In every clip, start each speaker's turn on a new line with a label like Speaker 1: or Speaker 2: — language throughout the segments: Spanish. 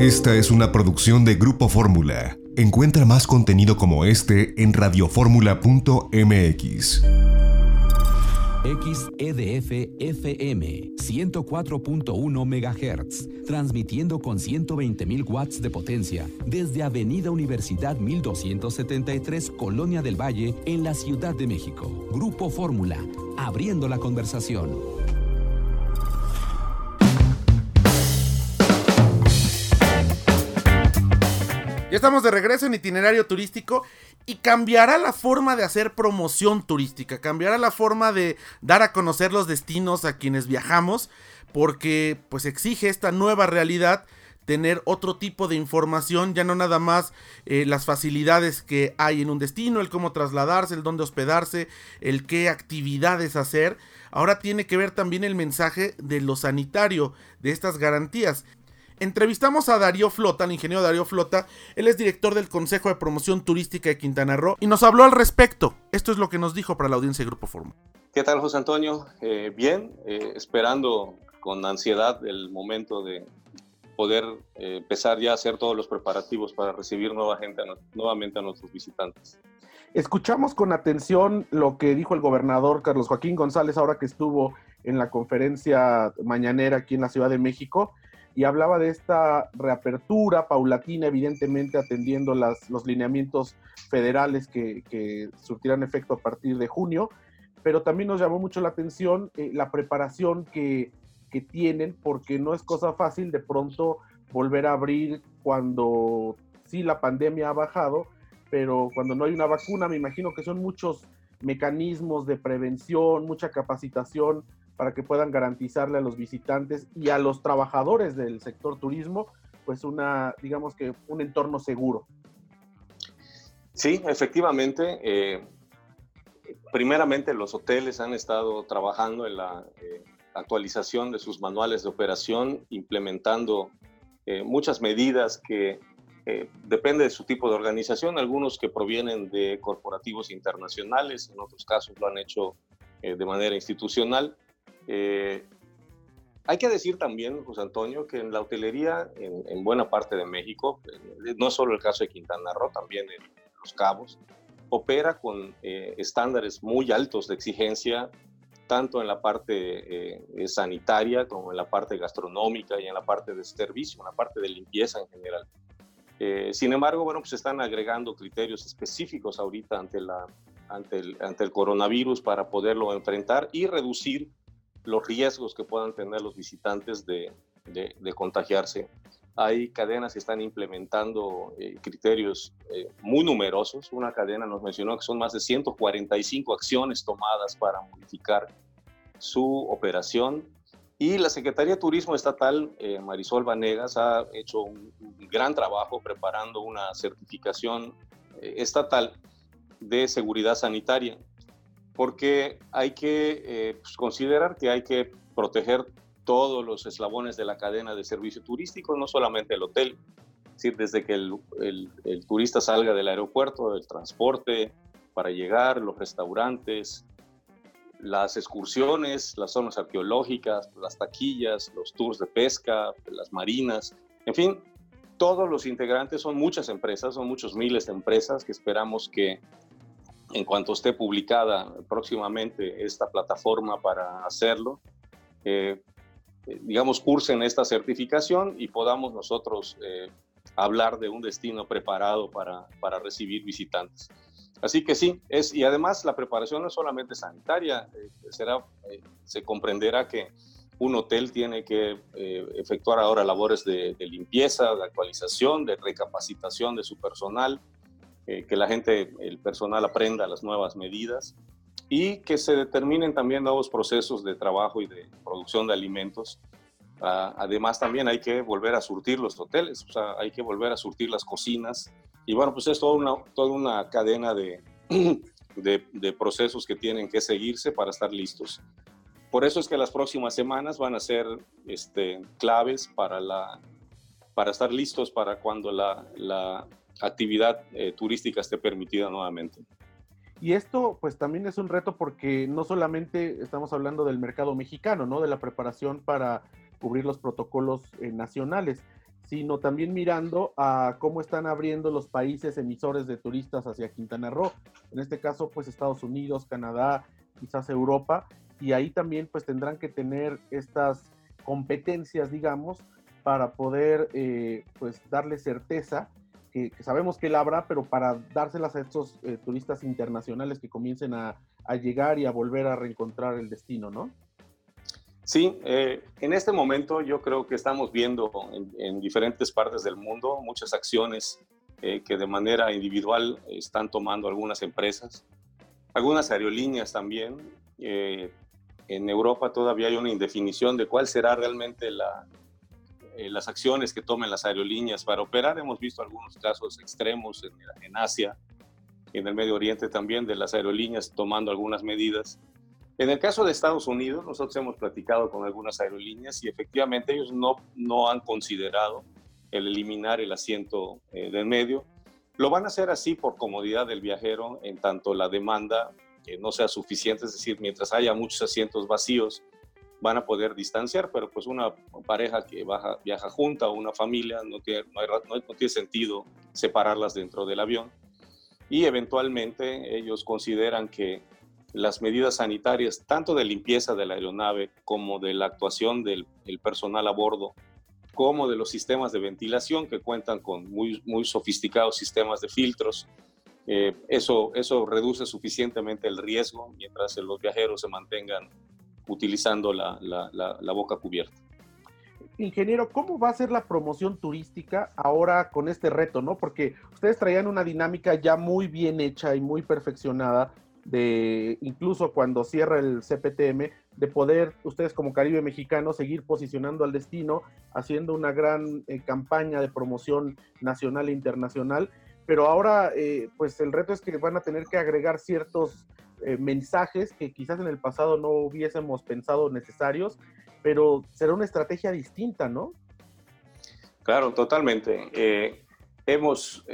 Speaker 1: Esta es una producción de Grupo Fórmula. Encuentra más contenido como este en radioformula.mx.
Speaker 2: XEDF FM 104.1 MHz, transmitiendo con 120.000 watts de potencia desde Avenida Universidad 1273, Colonia del Valle, en la Ciudad de México. Grupo Fórmula, abriendo la conversación.
Speaker 3: Ya estamos de regreso en itinerario turístico y cambiará la forma de hacer promoción turística, cambiará la forma de dar a conocer los destinos a quienes viajamos, porque pues exige esta nueva realidad tener otro tipo de información, ya no nada más eh, las facilidades que hay en un destino, el cómo trasladarse, el dónde hospedarse, el qué actividades hacer. Ahora tiene que ver también el mensaje de lo sanitario, de estas garantías. Entrevistamos a Darío Flota, el ingeniero Darío Flota, él es director del Consejo de Promoción Turística de Quintana Roo y nos habló al respecto. Esto es lo que nos dijo para la audiencia de Grupo Forma.
Speaker 4: ¿Qué tal, José Antonio? Eh, bien, eh, esperando con ansiedad el momento de poder eh, empezar ya a hacer todos los preparativos para recibir nueva gente, nuevamente a nuestros visitantes.
Speaker 3: Escuchamos con atención lo que dijo el gobernador Carlos Joaquín González ahora que estuvo en la conferencia mañanera aquí en la Ciudad de México y hablaba de esta reapertura paulatina, evidentemente atendiendo los lineamientos federales que, que, surtirán efecto a partir de junio, pero también nos llamó mucho la atención eh, la preparación que, que tienen, porque no es cosa fácil de pronto volver a abrir cuando sí la pandemia ha bajado, pero cuando no hay una vacuna, me imagino que son muchos mecanismos de prevención, mucha capacitación para que puedan garantizarle a los visitantes y a los trabajadores del sector turismo, pues una, digamos que un entorno seguro.
Speaker 4: Sí, efectivamente. Eh, primeramente los hoteles han estado trabajando en la eh, actualización de sus manuales de operación, implementando eh, muchas medidas que depende de su tipo de organización, algunos que provienen de corporativos internacionales, en otros casos lo han hecho de manera institucional, eh, hay que decir también, José Antonio, que en la hotelería en, buena parte de México, eh, no solo el caso de Quintana Roo, también en Los Cabos, opera con eh, estándares muy altos de exigencia, tanto en la parte sanitaria como en la parte gastronómica y en la parte de servicio, en la parte de limpieza en general. sin embargo, bueno, pues están agregando criterios específicos ahorita ante, la, ante, el, ante el coronavirus para poderlo enfrentar y reducir los riesgos que puedan tener los visitantes de, contagiarse. Hay cadenas que están implementando eh, criterios eh, muy numerosos. Una cadena nos mencionó que son más de 145 acciones tomadas para modificar su operación. Y la Secretaría de Turismo Estatal, eh, Marisol Vanegas, ha hecho un, gran trabajo preparando una certificación estatal de seguridad sanitaria porque hay que eh, pues, considerar que hay que proteger todos los eslabones de la cadena de servicio turístico, no solamente el hotel, es decir, desde que el, el, turista salga del aeropuerto, el transporte para llegar, los restaurantes, las excursiones, las zonas arqueológicas, las taquillas, los tours de pesca, las marinas, en fin, todos los integrantes son muchas empresas, son muchos miles de empresas que esperamos que en cuanto esté publicada próximamente esta plataforma para hacerlo, eh, digamos, cursen esta certificación y podamos nosotros eh, hablar de un destino preparado para, para, recibir visitantes. Así que sí, es, y además la preparación no es solamente sanitaria, eh, será, se comprenderá que un hotel tiene que efectuar ahora labores de limpieza, de actualización, de recapacitación de su personal, eh, que la gente, el personal aprenda las nuevas medidas y que se determinen también nuevos procesos de trabajo y de producción de alimentos. Ah, además, también hay que volver a surtir los hoteles, o sea, hay que volver a surtir las cocinas. Y bueno, pues es toda una, toda una cadena de, de, de procesos que tienen que seguirse para estar listos. Por eso es que las próximas semanas van a ser este, claves para, la, para estar listos para cuando la, la actividad eh, turística esté permitida nuevamente.
Speaker 3: Y esto pues también es un reto porque no solamente estamos hablando del mercado mexicano, ¿no? De la preparación para cubrir los protocolos eh, nacionales, sino también mirando a cómo están abriendo los países emisores de turistas hacia Quintana Roo. En este caso, pues Estados Unidos, Canadá, quizás Europa, y ahí también pues tendrán que tener estas competencias, digamos, para poder eh, pues darle certeza, que, sabemos que la habrá, pero para dárselas a estos eh, turistas internacionales que comiencen a, a, llegar y a volver a reencontrar el destino, ¿no?
Speaker 4: Sí, eh, en este momento yo creo que estamos viendo en, diferentes partes del mundo muchas acciones que de manera individual están tomando algunas empresas, algunas aerolíneas también, en Europa todavía hay una indefinición de cuál será realmente la, eh, las acciones que tomen las aerolíneas para operar. Hemos visto algunos casos extremos en, en Asia, en el Medio Oriente también, de las aerolíneas tomando algunas medidas. En el caso de Estados Unidos, nosotros hemos platicado con algunas aerolíneas y efectivamente ellos no, no han considerado el eliminar el asiento eh, del medio. Lo van a hacer así por comodidad del viajero, en tanto la demanda que no sea suficiente, es decir, mientras haya muchos asientos vacíos, van a poder distanciar, pero pues una pareja que viaja junta o una familia no tiene, no, tiene sentido separarlas dentro del avión. Y eventualmente ellos consideran que las medidas sanitarias, tanto de limpieza de la aeronave como de la actuación del personal a bordo, como de los sistemas de ventilación que cuentan con muy, muy sofisticados sistemas de filtros, eh, eso, eso reduce suficientemente el riesgo mientras los viajeros se mantengan utilizando la, la, boca cubierta.
Speaker 3: Ingeniero, ¿cómo va a ser la promoción turística ahora con este reto, no? Porque ustedes traían una dinámica ya muy bien hecha y muy perfeccionada de incluso cuando cierra el CPTM, de poder ustedes como Caribe Mexicano seguir posicionando al destino, haciendo una gran eh, campaña de promoción nacional e internacional pero ahora eh, pues el reto es que van a tener que agregar ciertos eh, mensajes que quizás en el pasado no hubiésemos pensado necesarios, pero será una estrategia distinta, ¿no?
Speaker 4: Claro, totalmente. Eh, hemos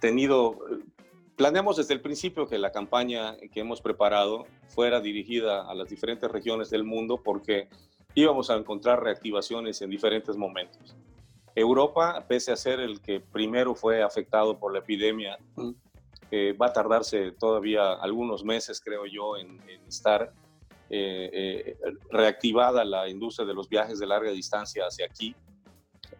Speaker 4: tenido, planeamos desde el principio que la campaña que hemos preparado fuera dirigida a las diferentes regiones del mundo porque íbamos a encontrar reactivaciones en diferentes momentos. Europa, pese a ser el que primero fue afectado por la epidemia, eh, va a tardarse todavía algunos meses, creo yo, en, estar eh, eh, reactivada la industria de los viajes de larga distancia hacia aquí.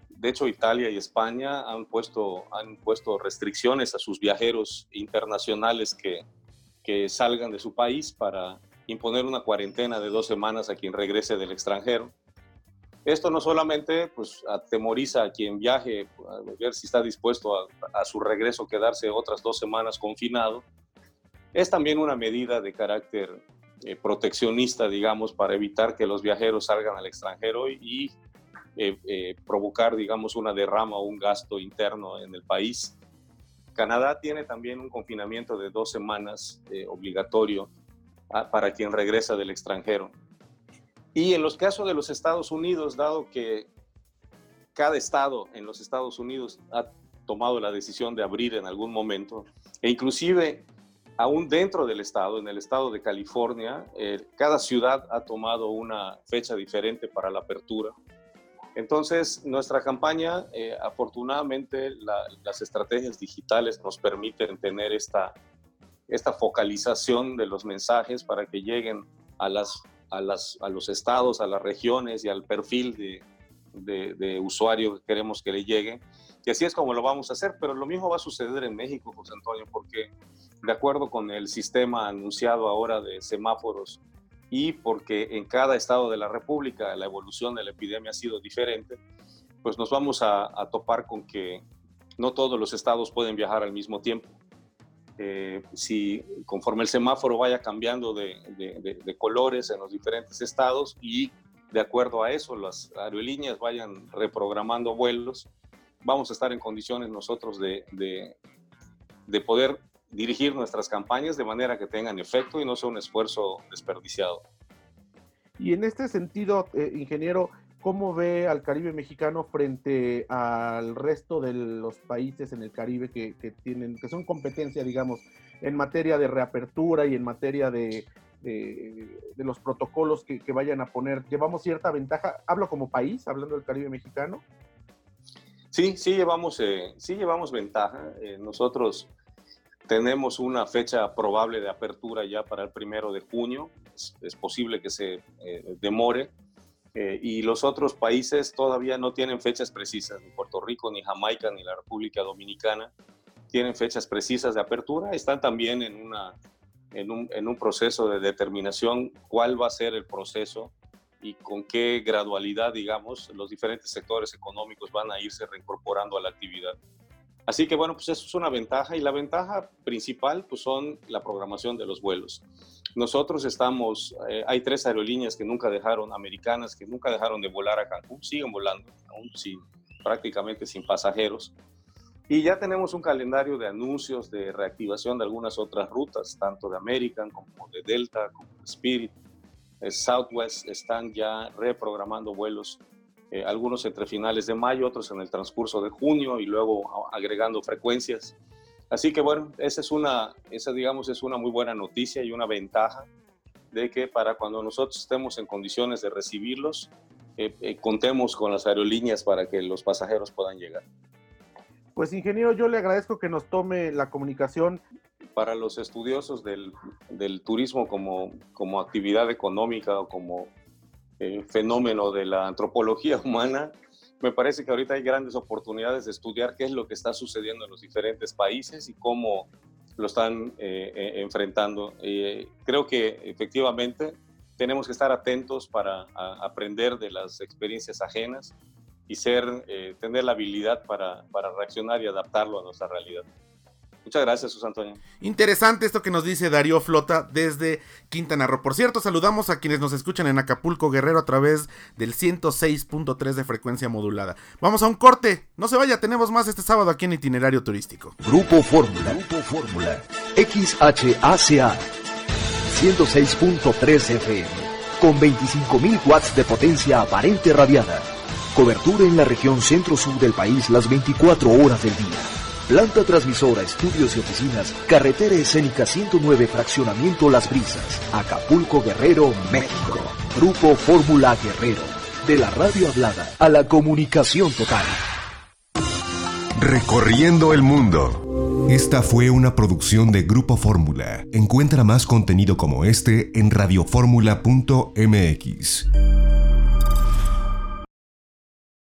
Speaker 4: De hecho, Italia y España han puesto, han puesto restricciones a sus viajeros internacionales que, que salgan de su país para imponer una cuarentena de dos semanas a quien regrese del extranjero. Esto no solamente pues, atemoriza a quien viaje, a ver si está dispuesto a, su regreso quedarse otras dos semanas confinado, es también una medida de carácter eh, proteccionista, digamos, para evitar que los viajeros salgan al extranjero y eh, eh, provocar, digamos, una derrama o un gasto interno en el país. Canadá tiene también un confinamiento de dos semanas obligatorio ah, para quien regresa del extranjero. Y en los casos de los Estados Unidos, dado que cada estado en los Estados Unidos ha tomado la decisión de abrir en algún momento, e inclusive aún dentro del estado, en el estado de California, eh, cada ciudad ha tomado una fecha diferente para la apertura. Entonces, nuestra campaña, eh, afortunadamente, las estrategias digitales nos permiten tener esta, esta focalización de los mensajes para que lleguen a las a, las, a los estados, a las regiones y al perfil de, de, usuario que queremos que le llegue. Y así es como lo vamos a hacer, pero lo mismo va a suceder en México, José Antonio, porque de acuerdo con el sistema anunciado ahora de semáforos y porque en cada estado de la República la evolución de la epidemia ha sido diferente, pues nos vamos a, a topar con que no todos los estados pueden viajar al mismo tiempo. Eh, si conforme el semáforo vaya cambiando de, de, colores en los diferentes estados y de acuerdo a eso las aerolíneas vayan reprogramando vuelos, vamos a estar en condiciones nosotros de, de poder dirigir nuestras campañas de manera que tengan efecto y no sea un esfuerzo desperdiciado.
Speaker 3: Y en este sentido, eh, ingeniero, ¿Cómo ve al Caribe mexicano frente al resto de los países en el Caribe que, tienen, que son competencia, digamos, en materia de reapertura y en materia de, los protocolos que, vayan a poner? ¿Llevamos cierta ventaja? Hablo como país, hablando del Caribe mexicano.
Speaker 4: Sí, sí llevamos, eh, sí llevamos ventaja. Eh, nosotros tenemos una fecha probable de apertura ya para el primero de junio. Es, posible que se eh, demore. Y los otros países todavía no tienen fechas precisas. Ni Puerto Rico, ni Jamaica, ni la República Dominicana tienen fechas precisas de apertura. Están también en, una, en, un, en un proceso de determinación cuál va a ser el proceso y con qué gradualidad, digamos, los diferentes sectores económicos van a irse reincorporando a la actividad. Así que bueno, pues eso es una ventaja y la ventaja principal pues son la programación de los vuelos. Nosotros estamos, eh, hay tres aerolíneas que nunca dejaron, americanas, que nunca dejaron de volar a Cancún, siguen volando, aún sin, prácticamente sin pasajeros. Y ya tenemos un calendario de anuncios de reactivación de algunas otras rutas, tanto de American como de Delta, como de Spirit, Southwest están ya reprogramando vuelos, eh, algunos entre finales de mayo, otros en el transcurso de junio y luego agregando frecuencias. Así que bueno, esa es una, esa digamos es una muy buena noticia y una ventaja de que para cuando nosotros estemos en condiciones de recibirlos, eh, eh, contemos con las aerolíneas para que los pasajeros puedan llegar.
Speaker 3: Pues ingeniero, yo le agradezco que nos tome la comunicación
Speaker 4: para los estudiosos del, turismo como, como, actividad económica o como eh, fenómeno de la antropología humana, me parece que ahorita hay grandes oportunidades de estudiar qué es lo que está sucediendo en los diferentes países y cómo lo están eh, eh, enfrentando. creo que efectivamente tenemos que estar atentos para aprender de las experiencias ajenas y ser, tener la habilidad para, para reaccionar y adaptarlo a nuestra realidad. Muchas gracias, Susana Antonio.
Speaker 5: Interesante esto que nos dice Darío Flota desde Quintana Roo. Por cierto, saludamos a quienes nos escuchan en Acapulco Guerrero a través del 106.3 de frecuencia modulada. Vamos a un corte. No se vaya, tenemos más este sábado aquí en Itinerario Turístico.
Speaker 6: Grupo Fórmula. Grupo Fórmula. XHACA. 106.3 FM. Con 25.000 watts de potencia aparente radiada. Cobertura en la región centro-sur del país las 24 horas del día Planta transmisora, estudios y oficinas, carretera escénica 109, fraccionamiento Las Brisas, Acapulco Guerrero, México. Grupo Fórmula Guerrero, de la radio hablada a la comunicación total.
Speaker 1: Recorriendo el mundo. Esta fue una producción de Grupo Fórmula. Encuentra más contenido como este en radioformula.mx.